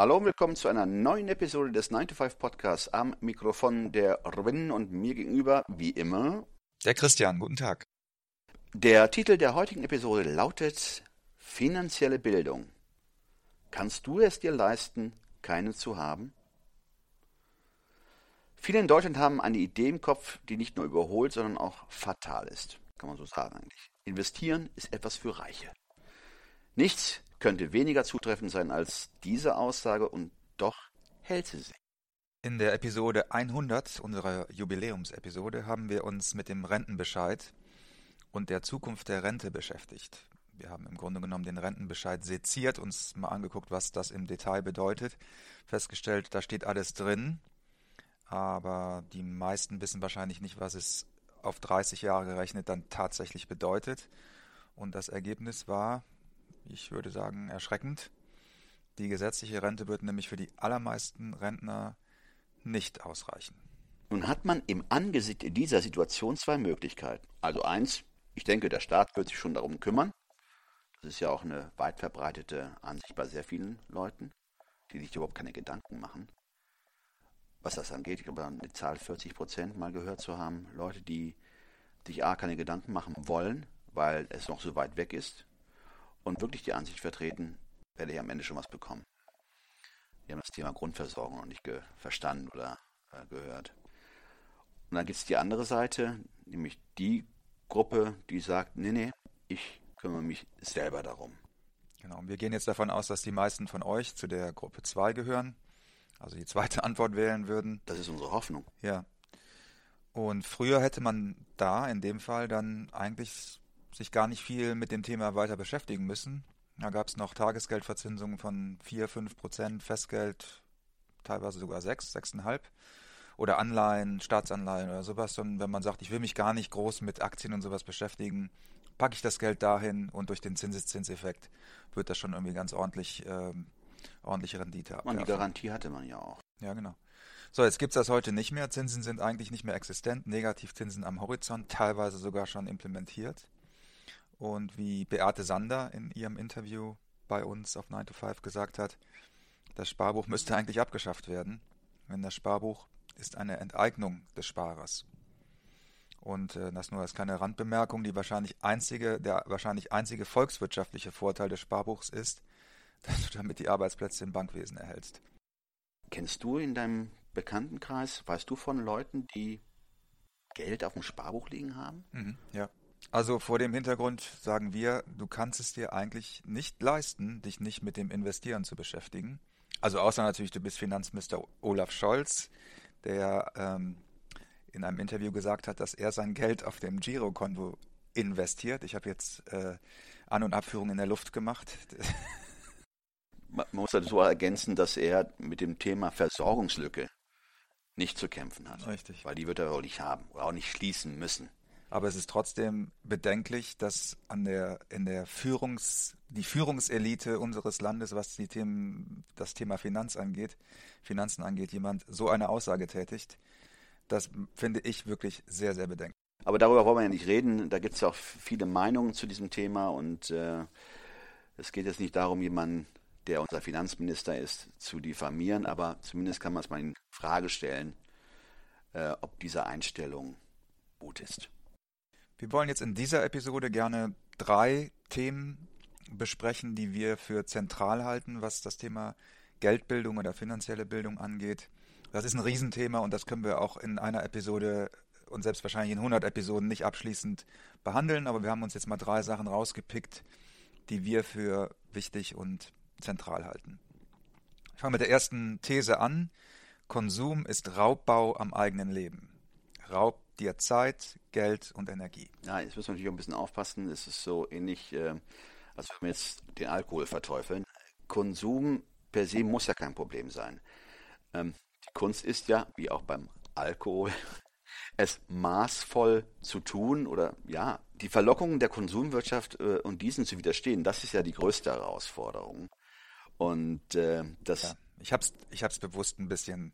Hallo und willkommen zu einer neuen Episode des 9 to 5 Podcasts am Mikrofon der Robin und mir gegenüber, wie immer, Der Christian, guten Tag. Der Titel der heutigen Episode lautet Finanzielle Bildung. Kannst du es dir leisten, keine zu haben? Viele in Deutschland haben eine Idee im Kopf, die nicht nur überholt, sondern auch fatal ist. Kann man so sagen eigentlich. Investieren ist etwas für Reiche. Nichts könnte weniger zutreffend sein als diese Aussage und doch hält sie sich. In der Episode 100, unserer Jubiläumsepisode, haben wir uns mit dem Rentenbescheid und der Zukunft der Rente beschäftigt. Wir haben im Grunde genommen den Rentenbescheid seziert, uns mal angeguckt, was das im Detail bedeutet, festgestellt, da steht alles drin, aber die meisten wissen wahrscheinlich nicht, was es auf 30 Jahre gerechnet dann tatsächlich bedeutet. Und das Ergebnis war, ich würde sagen, erschreckend. Die gesetzliche Rente wird nämlich für die allermeisten Rentner nicht ausreichen. Nun hat man im Angesicht dieser Situation zwei Möglichkeiten. Also eins, ich denke, der Staat wird sich schon darum kümmern. Das ist ja auch eine weit verbreitete Ansicht bei sehr vielen Leuten, die sich überhaupt keine Gedanken machen. Was das angeht, ich glaube, eine Zahl 40 Prozent mal gehört zu haben, Leute, die sich A, keine Gedanken machen wollen, weil es noch so weit weg ist und wirklich die Ansicht vertreten, werde ich am Ende schon was bekommen. Die haben das Thema Grundversorgung noch nicht verstanden oder äh, gehört. Und dann gibt es die andere Seite, nämlich die Gruppe, die sagt, nee, nee, ich kümmere mich selber darum. Genau, und wir gehen jetzt davon aus, dass die meisten von euch zu der Gruppe 2 gehören, also die zweite Antwort wählen würden. Das ist unsere Hoffnung. Ja. Und früher hätte man da in dem Fall dann eigentlich sich gar nicht viel mit dem Thema weiter beschäftigen müssen. Da gab es noch Tagesgeldverzinsungen von 4, 5 Prozent, Festgeld teilweise sogar 6, 6,5 oder Anleihen, Staatsanleihen oder sowas. Und wenn man sagt, ich will mich gar nicht groß mit Aktien und sowas beschäftigen, packe ich das Geld dahin und durch den Zinseszinseffekt wird das schon irgendwie ganz ordentlich ähm, ordentliche Rendite haben. Und die Garantie hatte man ja auch. Ja, genau. So, jetzt gibt es das heute nicht mehr. Zinsen sind eigentlich nicht mehr existent. Negativzinsen am Horizont, teilweise sogar schon implementiert. Und wie Beate Sander in ihrem Interview bei uns auf 9 to 5 gesagt hat, das Sparbuch müsste eigentlich abgeschafft werden, wenn das Sparbuch ist eine Enteignung des Sparers. Und äh, das nur als kleine Randbemerkung, die wahrscheinlich einzige, der wahrscheinlich einzige volkswirtschaftliche Vorteil des Sparbuchs ist, dass du damit die Arbeitsplätze im Bankwesen erhältst. Kennst du in deinem Bekanntenkreis, weißt du von Leuten, die Geld auf dem Sparbuch liegen haben? Mhm, ja. Also vor dem Hintergrund sagen wir, du kannst es dir eigentlich nicht leisten, dich nicht mit dem Investieren zu beschäftigen. Also außer natürlich, du bist Finanzminister Olaf Scholz, der ähm, in einem Interview gesagt hat, dass er sein Geld auf dem Girokonto investiert. Ich habe jetzt äh, An- und Abführung in der Luft gemacht. Man muss dazu ergänzen, dass er mit dem Thema Versorgungslücke nicht zu kämpfen hat. Richtig. Weil die wird er auch nicht haben oder auch nicht schließen müssen. Aber es ist trotzdem bedenklich, dass an der, in der Führungs, die Führungselite unseres Landes, was die Themen, das Thema Finanz angeht, Finanzen angeht, jemand so eine Aussage tätigt. Das finde ich wirklich sehr, sehr bedenklich. Aber darüber wollen wir ja nicht reden. Da gibt es ja auch viele Meinungen zu diesem Thema und äh, es geht jetzt nicht darum, jemanden, der unser Finanzminister ist, zu diffamieren, aber zumindest kann man es mal in Frage stellen, äh, ob diese Einstellung gut ist. Wir wollen jetzt in dieser Episode gerne drei Themen besprechen, die wir für zentral halten, was das Thema Geldbildung oder finanzielle Bildung angeht. Das ist ein Riesenthema und das können wir auch in einer Episode und selbst wahrscheinlich in 100 Episoden nicht abschließend behandeln, aber wir haben uns jetzt mal drei Sachen rausgepickt, die wir für wichtig und zentral halten. Ich fange mit der ersten These an. Konsum ist Raubbau am eigenen Leben. Raubt dir Zeit, Geld und Energie. Ja, jetzt müssen wir natürlich auch ein bisschen aufpassen. Es ist so ähnlich, äh, als wenn wir jetzt den Alkohol verteufeln. Konsum per se muss ja kein Problem sein. Ähm, Kunst ist ja, wie auch beim Alkohol, es maßvoll zu tun oder ja, die Verlockungen der Konsumwirtschaft äh, und diesen zu widerstehen, das ist ja die größte Herausforderung. Und äh, das. Ja, ich habe es ich hab's bewusst ein bisschen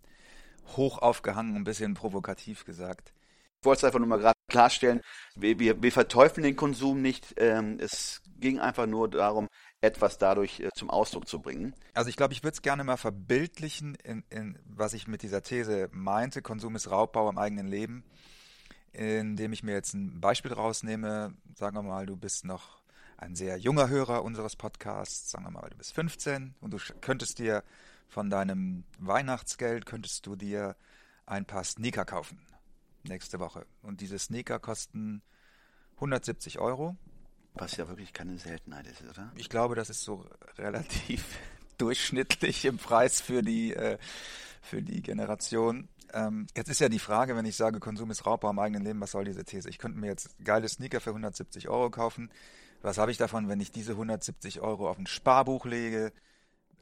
hoch aufgehangen, ein bisschen provokativ gesagt. Ich wollte es einfach nur mal gerade klarstellen, wir, wir, wir, verteufeln den Konsum nicht. Ähm, es ging einfach nur darum, etwas dadurch äh, zum Ausdruck zu bringen. Also ich glaube, ich würde es gerne mal verbildlichen, in, in, was ich mit dieser These meinte. Konsum ist Raubbau im eigenen Leben. Indem ich mir jetzt ein Beispiel rausnehme, sagen wir mal, du bist noch ein sehr junger Hörer unseres Podcasts, sagen wir mal, du bist 15 und du könntest dir von deinem Weihnachtsgeld, könntest du dir ein paar Sneaker kaufen nächste Woche. Und diese Sneaker kosten 170 Euro. Was ja wirklich keine Seltenheit ist, oder? Ich glaube, das ist so relativ durchschnittlich im Preis für die, äh, für die Generation. Ähm, jetzt ist ja die Frage, wenn ich sage, Konsum ist Raubbau im eigenen Leben, was soll diese These? Ich könnte mir jetzt geile Sneaker für 170 Euro kaufen. Was habe ich davon, wenn ich diese 170 Euro auf ein Sparbuch lege?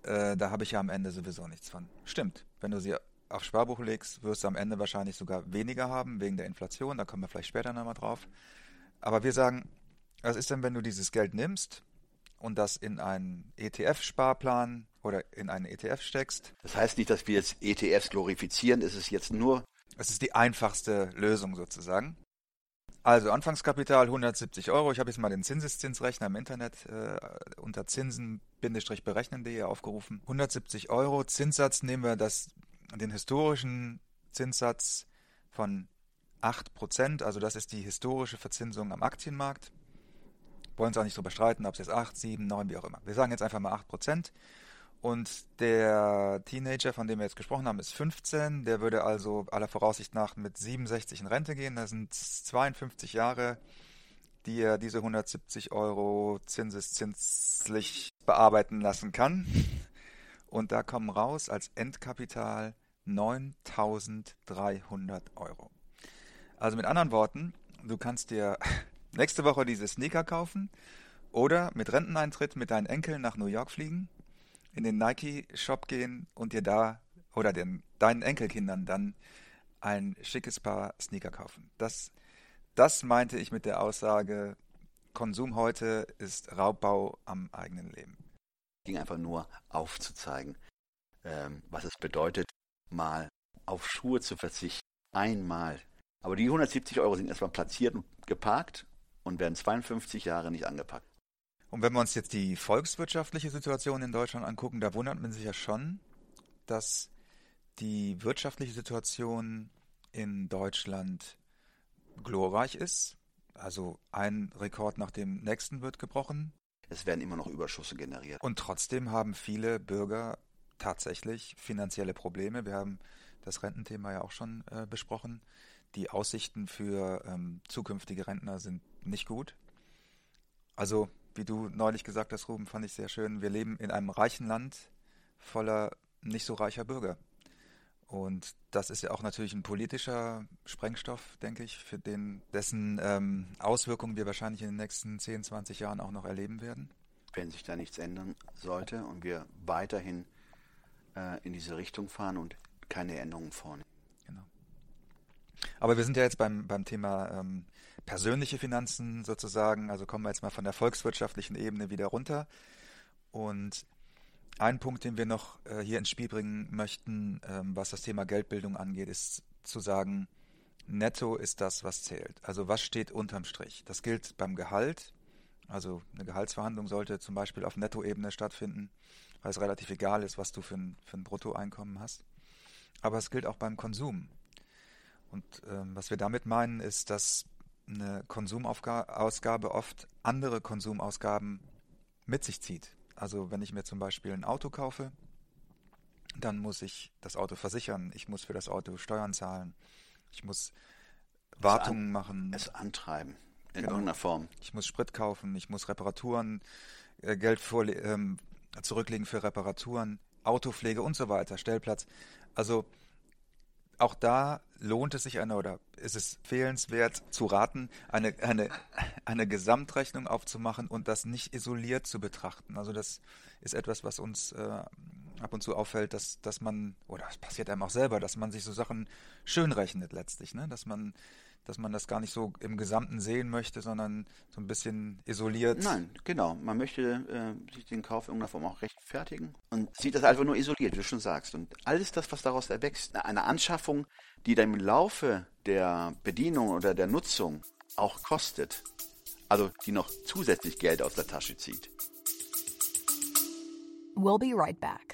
Äh, da habe ich ja am Ende sowieso nichts von. Stimmt. Wenn du sie auf Sparbuch legst, wirst du am Ende wahrscheinlich sogar weniger haben, wegen der Inflation. Da kommen wir vielleicht später nochmal drauf. Aber wir sagen, was ist denn, wenn du dieses Geld nimmst und das in einen ETF-Sparplan oder in einen ETF steckst? Das heißt nicht, dass wir jetzt ETFs glorifizieren, es ist jetzt nur. Es ist die einfachste Lösung sozusagen. Also Anfangskapital 170 Euro. Ich habe jetzt mal den Zinseszinsrechner im Internet äh, unter zinsen-berechnen.de aufgerufen. 170 Euro. Zinssatz nehmen wir das den historischen Zinssatz von 8%, also das ist die historische Verzinsung am Aktienmarkt. Wollen uns auch nicht drüber streiten, ob es jetzt 8, 7, 9, wie auch immer. Wir sagen jetzt einfach mal 8%. Und der Teenager, von dem wir jetzt gesprochen haben, ist 15. Der würde also aller Voraussicht nach mit 67 in Rente gehen. Das sind 52 Jahre, die er diese 170 Euro zinseszinslich bearbeiten lassen kann. Und da kommen raus als Endkapital 9300 Euro. Also mit anderen Worten, du kannst dir nächste Woche diese Sneaker kaufen oder mit Renteneintritt mit deinen Enkeln nach New York fliegen, in den Nike-Shop gehen und dir da oder den, deinen Enkelkindern dann ein schickes Paar Sneaker kaufen. Das, das meinte ich mit der Aussage, Konsum heute ist Raubbau am eigenen Leben. Ging einfach nur aufzuzeigen, ähm, was es bedeutet, mal auf Schuhe zu verzichten. Einmal. Aber die 170 Euro sind erstmal platziert und geparkt und werden 52 Jahre nicht angepackt. Und wenn wir uns jetzt die volkswirtschaftliche Situation in Deutschland angucken, da wundert man sich ja schon, dass die wirtschaftliche Situation in Deutschland glorreich ist. Also ein Rekord nach dem nächsten wird gebrochen. Es werden immer noch Überschüsse generiert. Und trotzdem haben viele Bürger tatsächlich finanzielle Probleme. Wir haben das Rententhema ja auch schon äh, besprochen. Die Aussichten für ähm, zukünftige Rentner sind nicht gut. Also, wie du neulich gesagt hast, Ruben, fand ich sehr schön. Wir leben in einem reichen Land voller nicht so reicher Bürger. Und das ist ja auch natürlich ein politischer Sprengstoff, denke ich, für den, dessen ähm, Auswirkungen wir wahrscheinlich in den nächsten 10, 20 Jahren auch noch erleben werden. Wenn sich da nichts ändern sollte und wir weiterhin äh, in diese Richtung fahren und keine Änderungen vornehmen. Genau. Aber wir sind ja jetzt beim, beim Thema ähm, persönliche Finanzen sozusagen. Also kommen wir jetzt mal von der volkswirtschaftlichen Ebene wieder runter. Und ein Punkt, den wir noch äh, hier ins Spiel bringen möchten, ähm, was das Thema Geldbildung angeht, ist zu sagen, netto ist das, was zählt. Also was steht unterm Strich? Das gilt beim Gehalt. Also eine Gehaltsverhandlung sollte zum Beispiel auf Nettoebene stattfinden weil es relativ egal ist, was du für ein, für ein Bruttoeinkommen hast. Aber es gilt auch beim Konsum. Und ähm, was wir damit meinen, ist, dass eine Konsumausgabe oft andere Konsumausgaben mit sich zieht. Also wenn ich mir zum Beispiel ein Auto kaufe, dann muss ich das Auto versichern, ich muss für das Auto Steuern zahlen, ich muss Wartungen machen. Es antreiben, in genau. irgendeiner Form. Ich muss Sprit kaufen, ich muss Reparaturen, äh, Geld vor, ähm, zurücklegen für Reparaturen, Autopflege und so weiter, Stellplatz. Also auch da lohnt es sich eine oder ist es fehlenswert zu raten, eine, eine, eine Gesamtrechnung aufzumachen und das nicht isoliert zu betrachten. Also das ist etwas, was uns äh, ab und zu auffällt, dass, dass man, oder es passiert einem auch selber, dass man sich so Sachen schön rechnet letztlich, ne? dass man dass man das gar nicht so im Gesamten sehen möchte, sondern so ein bisschen isoliert. Nein, genau. Man möchte äh, sich den Kauf in irgendeiner Form auch rechtfertigen und sieht das einfach nur isoliert, wie du schon sagst. Und alles das, was daraus erwächst, eine Anschaffung, die dann im Laufe der Bedienung oder der Nutzung auch kostet, also die noch zusätzlich Geld aus der Tasche zieht. We'll be right back.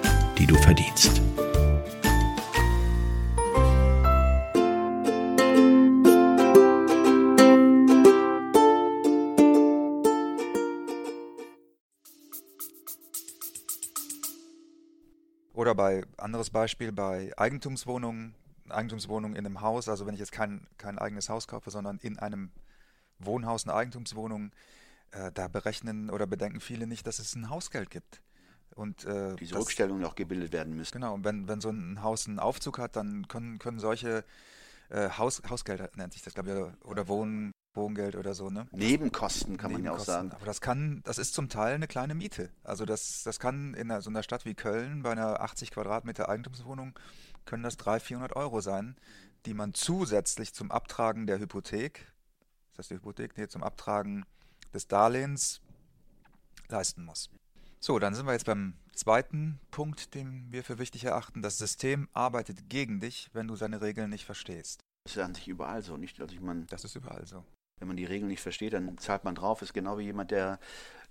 die du verdienst. Oder bei, anderes Beispiel, bei Eigentumswohnungen, Eigentumswohnungen in einem Haus, also wenn ich jetzt kein, kein eigenes Haus kaufe, sondern in einem Wohnhaus eine Eigentumswohnung, äh, da berechnen oder bedenken viele nicht, dass es ein Hausgeld gibt. Und, äh, Diese das, Rückstellungen auch gebildet werden müssen. Genau, und wenn, wenn so ein Haus einen Aufzug hat, dann können, können solche äh, Haus, Hausgelder, nennt sich das, glaube ich, oder Wohn, Wohngeld oder so, ne? Nebenkosten kann man ja auch sagen. Aber das kann, das ist zum Teil eine kleine Miete. Also das, das kann in einer, so einer Stadt wie Köln bei einer 80 Quadratmeter Eigentumswohnung können das 300, 400 Euro sein, die man zusätzlich zum Abtragen der Hypothek, ist das die Hypothek? Nee, zum Abtragen des Darlehens leisten muss. So, dann sind wir jetzt beim zweiten Punkt, den wir für wichtig erachten. Das System arbeitet gegen dich, wenn du seine Regeln nicht verstehst. Das ist an sich überall so, nicht? Also ich meine, das ist überall so. Wenn man die Regeln nicht versteht, dann zahlt man drauf. Ist genau wie jemand, der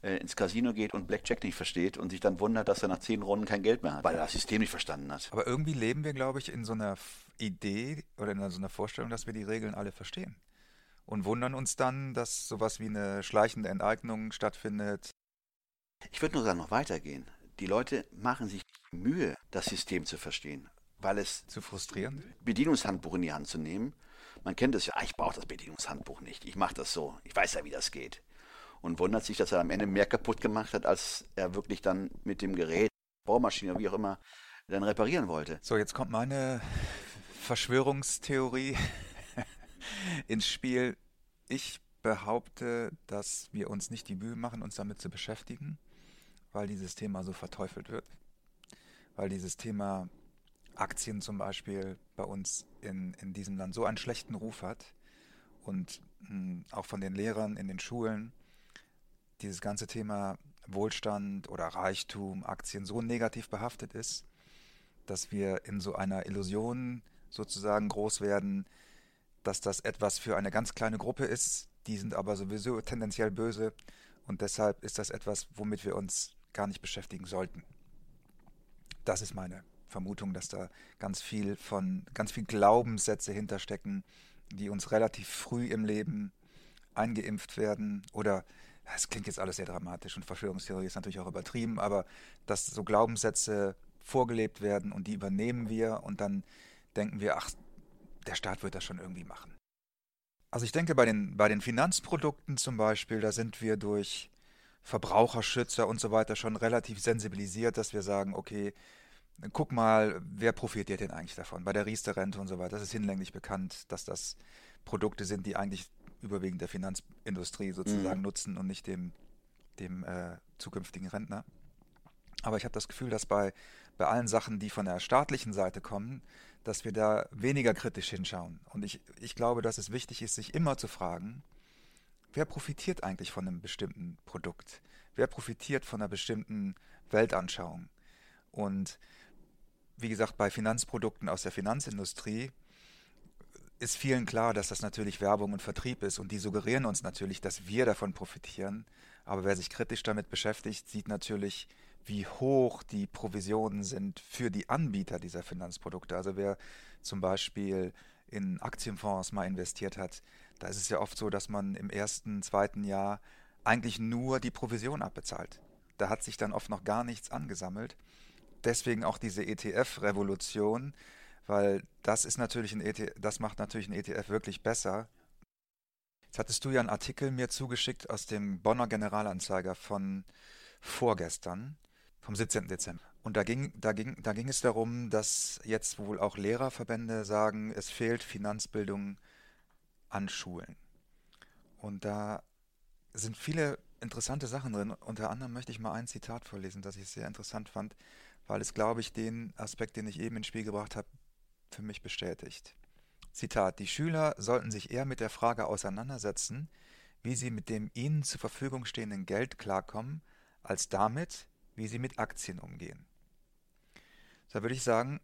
äh, ins Casino geht und Blackjack nicht versteht und sich dann wundert, dass er nach zehn Runden kein Geld mehr hat, weil er das System nicht verstanden hat. Aber irgendwie leben wir, glaube ich, in so einer Idee oder in so einer Vorstellung, dass wir die Regeln alle verstehen. Und wundern uns dann, dass sowas wie eine schleichende Enteignung stattfindet. Ich würde nur sagen, noch weitergehen. Die Leute machen sich Mühe, das System zu verstehen, weil es zu frustrierend Bedienungshandbuch in die Hand zu nehmen man kennt es ja, ah, ich brauche das Bedienungshandbuch nicht, ich mache das so, ich weiß ja, wie das geht. Und wundert sich, dass er am Ende mehr kaputt gemacht hat, als er wirklich dann mit dem Gerät, Bohrmaschine, wie auch immer, dann reparieren wollte. So, jetzt kommt meine Verschwörungstheorie ins Spiel. Ich behaupte, dass wir uns nicht die Mühe machen, uns damit zu beschäftigen, weil dieses Thema so verteufelt wird. Weil dieses Thema Aktien zum Beispiel bei uns in, in diesem Land so einen schlechten Ruf hat und mh, hm, auch von den Lehrern in den Schulen dieses ganze Thema Wohlstand oder Reichtum, Aktien so negativ behaftet ist, dass wir in so einer Illusion sozusagen groß werden, dass das etwas für eine ganz kleine Gruppe ist, die sind aber sowieso tendenziell böse und deshalb ist das etwas, womit wir uns gar nicht beschäftigen sollten. Das ist meine Vermutung, dass da ganz viel von, ganz viel Glaubenssätze hinterstecken, die uns relativ früh im Leben eingeimpft werden oder es klingt jetzt alles sehr dramatisch und Verschwörungstheorie ist natürlich auch übertrieben, aber dass so Glaubenssätze vorgelebt werden und die übernehmen wir und dann denken wir, ach, der Staat wird das schon irgendwie machen. Also ich denke, bei den, bei den Finanzprodukten zum Beispiel, da sind wir durch Verbraucherschützer und so weiter schon relativ sensibilisiert, dass wir sagen, okay, guck mal, wer profitiert denn eigentlich davon? Bei der Riester-Rente und so weiter, das ist hinlänglich bekannt, dass das Produkte sind, die eigentlich überwiegend der Finanzindustrie sozusagen mhm. nutzen und nicht dem, dem äh, zukünftigen Rentner. Aber ich habe das Gefühl, dass bei, bei allen Sachen, die von der staatlichen Seite kommen, dass wir da weniger kritisch hinschauen. Und ich, ich glaube, dass es wichtig ist, sich immer zu fragen, wer profitiert eigentlich von einem bestimmten Produkt? Wer profitiert von einer bestimmten Weltanschauung? Und wie gesagt, bei Finanzprodukten aus der Finanzindustrie ist vielen klar, dass das natürlich Werbung und Vertrieb ist und die suggerieren uns natürlich, dass wir davon profitieren. Aber wer sich kritisch damit beschäftigt, sieht natürlich, wie hoch die Provisionen sind für die Anbieter dieser Finanzprodukte. Also wer zum Beispiel in Aktienfonds mal investiert hat, da ist es ja oft so, dass man im ersten, zweiten Jahr eigentlich nur die Provision abbezahlt. Da hat sich dann oft noch gar nichts angesammelt. Deswegen auch diese ETF-Revolution, weil das ist natürlich ein ETF, das macht natürlich ein ETF wirklich besser. Jetzt hattest du ja einen Artikel mir zugeschickt aus dem Bonner Generalanzeiger von vorgestern, vom 17. Dezember. Und da ging, da, ging, da ging es darum, dass jetzt wohl auch Lehrerverbände sagen, es fehlt Finanzbildung an Schulen. Und da sind viele interessante Sachen drin. Unter anderem möchte ich mal ein Zitat vorlesen, das ich sehr interessant fand, weil es, glaube ich, den Aspekt, den ich eben ins Spiel gebracht habe, für mich bestätigt. Zitat: Die Schüler sollten sich eher mit der Frage auseinandersetzen, wie sie mit dem ihnen zur Verfügung stehenden Geld klarkommen, als damit, wie sie mit Aktien umgehen. Da würde ich sagen,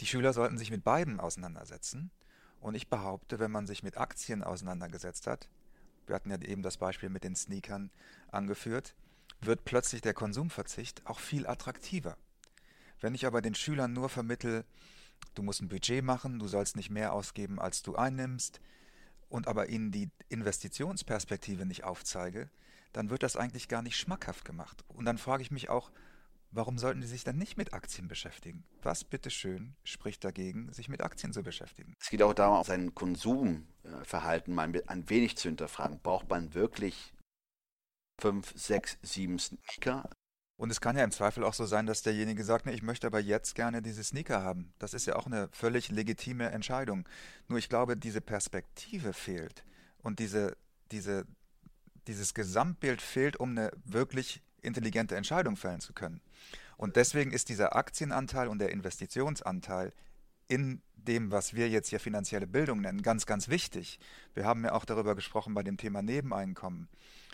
die Schüler sollten sich mit beiden auseinandersetzen. Und ich behaupte, wenn man sich mit Aktien auseinandergesetzt hat, wir hatten ja eben das Beispiel mit den Sneakern angeführt, wird plötzlich der Konsumverzicht auch viel attraktiver. Wenn ich aber den Schülern nur vermittel, du musst ein Budget machen, du sollst nicht mehr ausgeben, als du einnimmst, und aber ihnen die Investitionsperspektive nicht aufzeige, dann wird das eigentlich gar nicht schmackhaft gemacht. Und dann frage ich mich auch, warum sollten die sich dann nicht mit Aktien beschäftigen? Was bitteschön spricht dagegen, sich mit Aktien zu beschäftigen? Es geht auch darum, sein Konsumverhalten mal ein wenig zu hinterfragen. Braucht man wirklich fünf, sechs, sieben Sneaker? Und es kann ja im Zweifel auch so sein, dass derjenige sagt, ne, ich möchte aber jetzt gerne diese Sneaker haben. Das ist ja auch eine völlig legitime Entscheidung. Nur ich glaube, diese Perspektive fehlt und diese, diese, dieses Gesamtbild fehlt, um eine wirklich intelligente Entscheidung fällen zu können. Und deswegen ist dieser Aktienanteil und der Investitionsanteil in dem, was wir jetzt hier finanzielle Bildung nennen, ganz, ganz wichtig. Wir haben ja auch darüber gesprochen bei dem Thema Nebeneinkommen.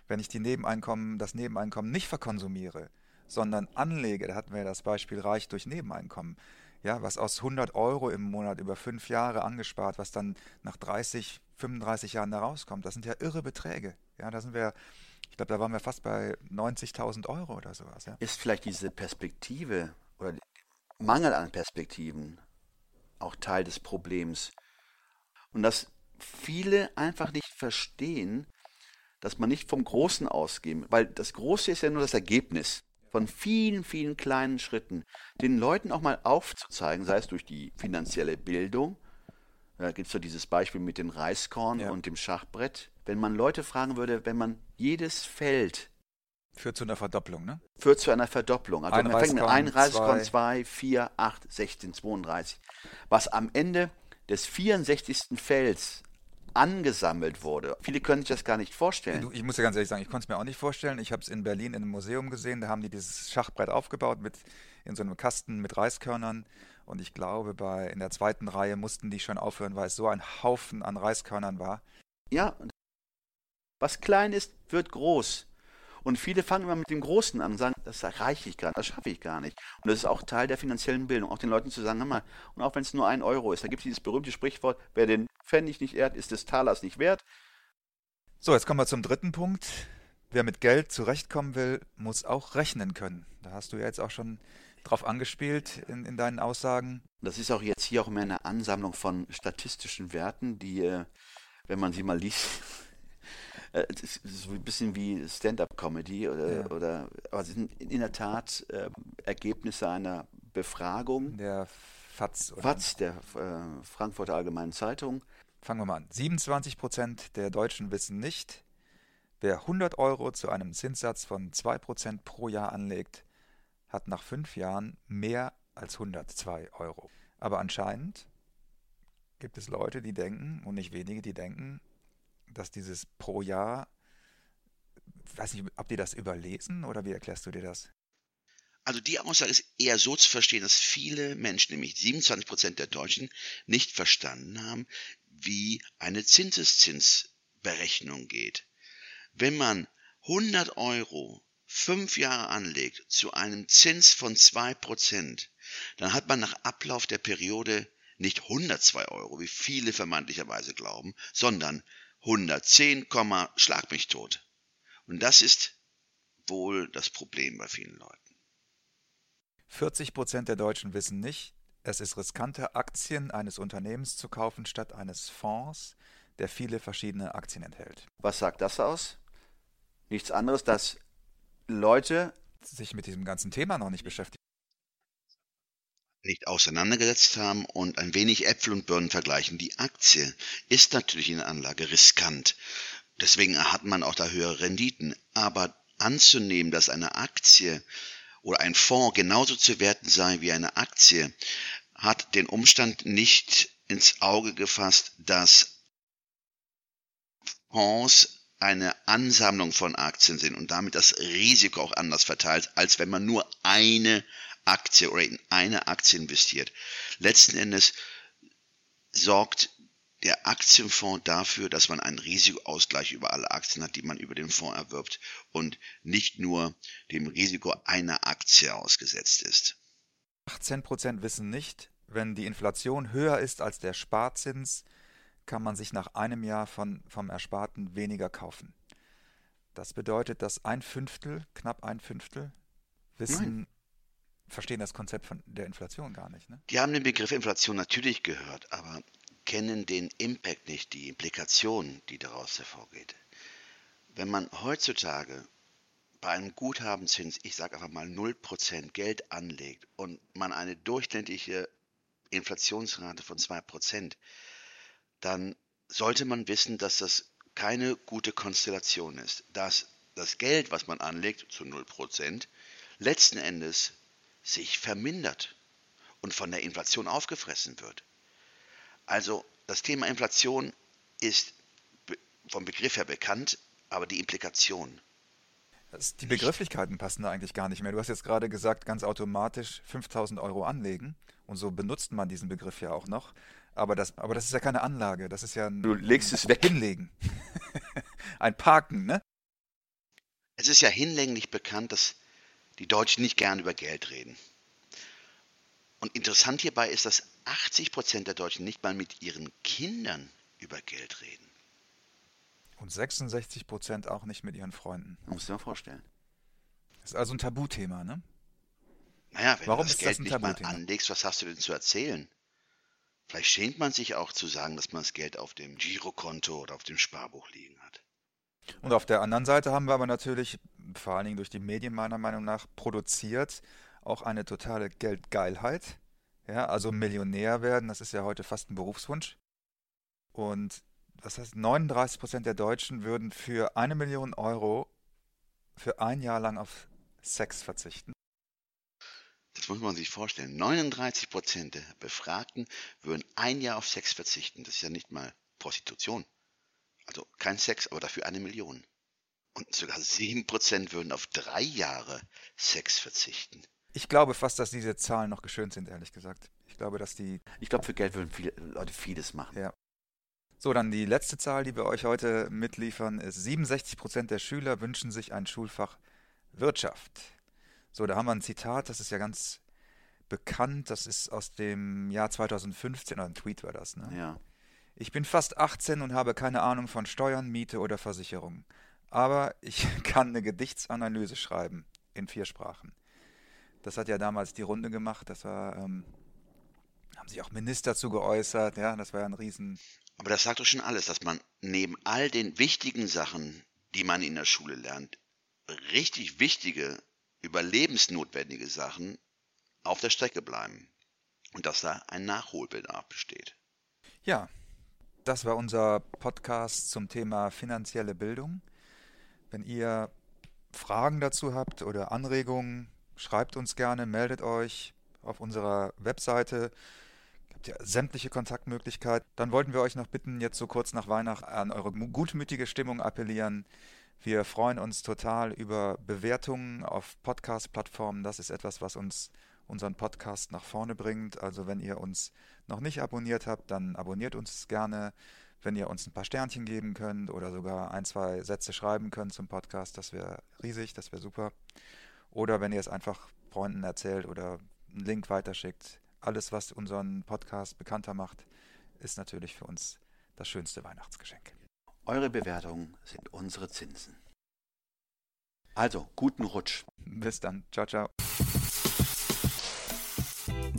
Wenn ich die Nebeneinkommen, das Nebeneinkommen nicht verkonsumiere, sondern anlege, da hatten wir ja das Beispiel reich durch Nebeneinkommen, ja, was aus 100 Euro im Monat über fünf Jahre angespart, was dann nach 30, 35 Jahren da rauskommt, das sind ja irre Beträge. Ja, da sind wir, ich glaube, da waren wir fast bei 90.000 Euro oder sowas. Ja. Ist vielleicht diese Perspektive oder Mangel an Perspektiven auch Teil des Problems? Und dass viele einfach nicht verstehen, dass man nicht vom Großen ausgehen, weil das Große ist ja nur das Ergebnis von vielen, vielen kleinen Schritten, den Leuten auch mal aufzuzeigen, sei es durch die finanzielle Bildung, da gibt es so dieses Beispiel mit dem Reiskorn ja. und dem Schachbrett. Wenn man Leute fragen würde, wenn man jedes Feld Führt zu einer Verdopplung, ne? Führt zu einer Verdopplung. Also ein man fängt mit einem Reiskorn 2, 4, 8, 16, 32. Was am Ende des 64. Felds angesammelt wurde. Viele können sich das gar nicht vorstellen. Ich muss ja ganz ehrlich sagen, ich konnte es mir auch nicht vorstellen. Ich habe es in Berlin in einem Museum gesehen, da haben die dieses Schachbrett aufgebaut mit in so einem Kasten mit Reiskörnern. Und ich glaube, bei in der zweiten Reihe mussten die schon aufhören, weil es so ein Haufen an Reiskörnern war. Ja, was klein ist, wird groß. Und viele fangen immer mit dem Großen an und sagen, das erreiche ich gar nicht, das schaffe ich gar nicht. Und das ist auch Teil der finanziellen Bildung, auch den Leuten zu sagen, hör mal, und auch wenn es nur ein Euro ist, da gibt es dieses berühmte Sprichwort, wer den Pfennig nicht ehrt, ist des Talers nicht wert. So, jetzt kommen wir zum dritten Punkt. Wer mit Geld zurechtkommen will, muss auch rechnen können. Da hast du ja jetzt auch schon drauf angespielt in, in deinen Aussagen. Das ist auch jetzt hier auch mehr eine Ansammlung von statistischen Werten, die, äh, wenn man sie mal liest, es ist so ein bisschen wie Stand-up-Comedy oder, ja. oder aber sie sind in der Tat äh, Ergebnisse einer Befragung. Der FAZ. Oder? FAZ, der äh, Frankfurter Allgemeinen Zeitung. Fangen wir mal an. 27 Prozent der Deutschen wissen nicht, wer 100 Euro zu einem Zinssatz von 2 Prozent pro Jahr anlegt, hat nach fünf Jahren mehr als 102 Euro. Aber anscheinend gibt es Leute, die denken, und nicht wenige, die denken, dass dieses pro Jahr, weiß nicht, ob die das überlesen oder wie erklärst du dir das? Also die Aussage ist eher so zu verstehen, dass viele Menschen, nämlich 27 Prozent der Deutschen, nicht verstanden haben, wie eine Zinseszinsberechnung geht. Wenn man 100 Euro fünf Jahre anlegt zu einem Zins von zwei Prozent, dann hat man nach Ablauf der Periode nicht 102 Euro, wie viele vermeintlicherweise glauben, sondern 110, schlag mich tot. Und das ist wohl das Problem bei vielen Leuten. 40 Prozent der Deutschen wissen nicht, es ist riskanter, Aktien eines Unternehmens zu kaufen statt eines Fonds, der viele verschiedene Aktien enthält. Was sagt das aus? Nichts anderes, dass Leute sich mit diesem ganzen Thema noch nicht beschäftigen. Nicht auseinandergesetzt haben und ein wenig Äpfel und Birnen vergleichen. Die Aktie ist natürlich in der Anlage riskant. Deswegen hat man auch da höhere Renditen. Aber anzunehmen, dass eine Aktie oder ein Fonds genauso zu werten sei wie eine Aktie, hat den Umstand nicht ins Auge gefasst, dass Fonds eine Ansammlung von Aktien sind und damit das Risiko auch anders verteilt, als wenn man nur eine Aktie oder in eine Aktie investiert. Letzten Endes sorgt der Aktienfonds dafür, dass man einen Risikoausgleich über alle Aktien hat, die man über den Fonds erwirbt und nicht nur dem Risiko einer Aktie ausgesetzt ist. 18% wissen nicht, wenn die Inflation höher ist als der Sparzins, kann man sich nach einem Jahr von, vom Ersparten weniger kaufen. Das bedeutet, dass ein Fünftel, knapp ein Fünftel, wissen, Nein. Verstehen das Konzept von der Inflation gar nicht. Ne? Die haben den Begriff Inflation natürlich gehört, aber kennen den Impact nicht, die Implikation, die daraus hervorgeht. Wenn man heutzutage bei einem Guthabenzins, ich sage einfach mal 0% Geld anlegt und man eine durchschnittliche Inflationsrate von 2%, dann sollte man wissen, dass das keine gute Konstellation ist, dass das Geld, was man anlegt, zu 0%, letzten Endes sich vermindert und von der Inflation aufgefressen wird. Also das Thema Inflation ist vom Begriff her bekannt, aber die Implikation. Die Begrifflichkeiten passen da eigentlich gar nicht mehr. Du hast jetzt gerade gesagt, ganz automatisch 5000 Euro anlegen. Und so benutzt man diesen Begriff ja auch noch. Aber das, aber das ist ja keine Anlage, das ist ja ein. Du legst es weg. Hinlegen. ein Parken, ne? Es ist ja hinlänglich bekannt, dass die Deutschen nicht gern über Geld reden. Und interessant hierbei ist, dass 80 Prozent der Deutschen nicht mal mit ihren Kindern über Geld reden. Und 66 Prozent auch nicht mit ihren Freunden. Muss dir mal vorstellen. Das ist also ein Tabuthema, ne? Naja, wenn Warum du das Geld das nicht Tabuthema? mal anlegst, was hast du denn zu erzählen? Vielleicht schämt man sich auch zu sagen, dass man das Geld auf dem Girokonto oder auf dem Sparbuch liegen hat. Und auf der anderen Seite haben wir aber natürlich, vor allen Dingen durch die Medien meiner Meinung nach, produziert auch eine totale Geldgeilheit. Ja, also Millionär werden, das ist ja heute fast ein Berufswunsch. Und das heißt, 39 Prozent der Deutschen würden für eine Million Euro für ein Jahr lang auf Sex verzichten. Das muss man sich vorstellen. 39 Prozent der Befragten würden ein Jahr auf Sex verzichten. Das ist ja nicht mal Prostitution. Also kein Sex, aber dafür eine Million. Und sogar 7 Prozent würden auf drei Jahre Sex verzichten. Ich glaube fast, dass diese Zahlen noch geschönt sind, ehrlich gesagt. Ich glaube, dass die. Ich glaube, für Geld würden viele Leute vieles machen. Ja. So, dann die letzte Zahl, die wir euch heute mitliefern, ist 67 Prozent der Schüler wünschen sich ein Schulfach Wirtschaft. So, da haben wir ein Zitat, das ist ja ganz bekannt, das ist aus dem Jahr 2015, oder ein Tweet war das, ne? Ja. Ich bin fast 18 und habe keine Ahnung von Steuern, Miete oder Versicherung. Aber ich kann eine Gedichtsanalyse schreiben in vier Sprachen. Das hat ja damals die Runde gemacht, das war, ähm, haben sich auch Minister zu geäußert, ja, das war ja ein Riesen. Aber das sagt doch schon alles, dass man neben all den wichtigen Sachen, die man in der Schule lernt, richtig wichtige überlebensnotwendige Sachen auf der Strecke bleiben und dass da ein Nachholbedarf besteht. Ja, das war unser Podcast zum Thema finanzielle Bildung. Wenn ihr Fragen dazu habt oder Anregungen, schreibt uns gerne, meldet euch auf unserer Webseite. Habt ihr sämtliche Kontaktmöglichkeiten. Dann wollten wir euch noch bitten, jetzt so kurz nach Weihnachten an eure gutmütige Stimmung appellieren. Wir freuen uns total über Bewertungen auf Podcast-Plattformen. Das ist etwas, was uns unseren Podcast nach vorne bringt. Also wenn ihr uns noch nicht abonniert habt, dann abonniert uns gerne. wenn ihr uns ein paar Sternchen geben könnt oder sogar ein, zwei Sätze schreiben könnt zum Podcast, das wäre riesig, das wäre super. Oder wenn ihr es einfach Freunden erzählt oder einen Link weiterschickt. Alles, was unseren Podcast bekannter macht, ist natürlich für uns das schönste Weihnachtsgeschenk. Eure Bewertungen sind unsere Zinsen. Also, guten Rutsch. Bis dann. Ciao, ciao.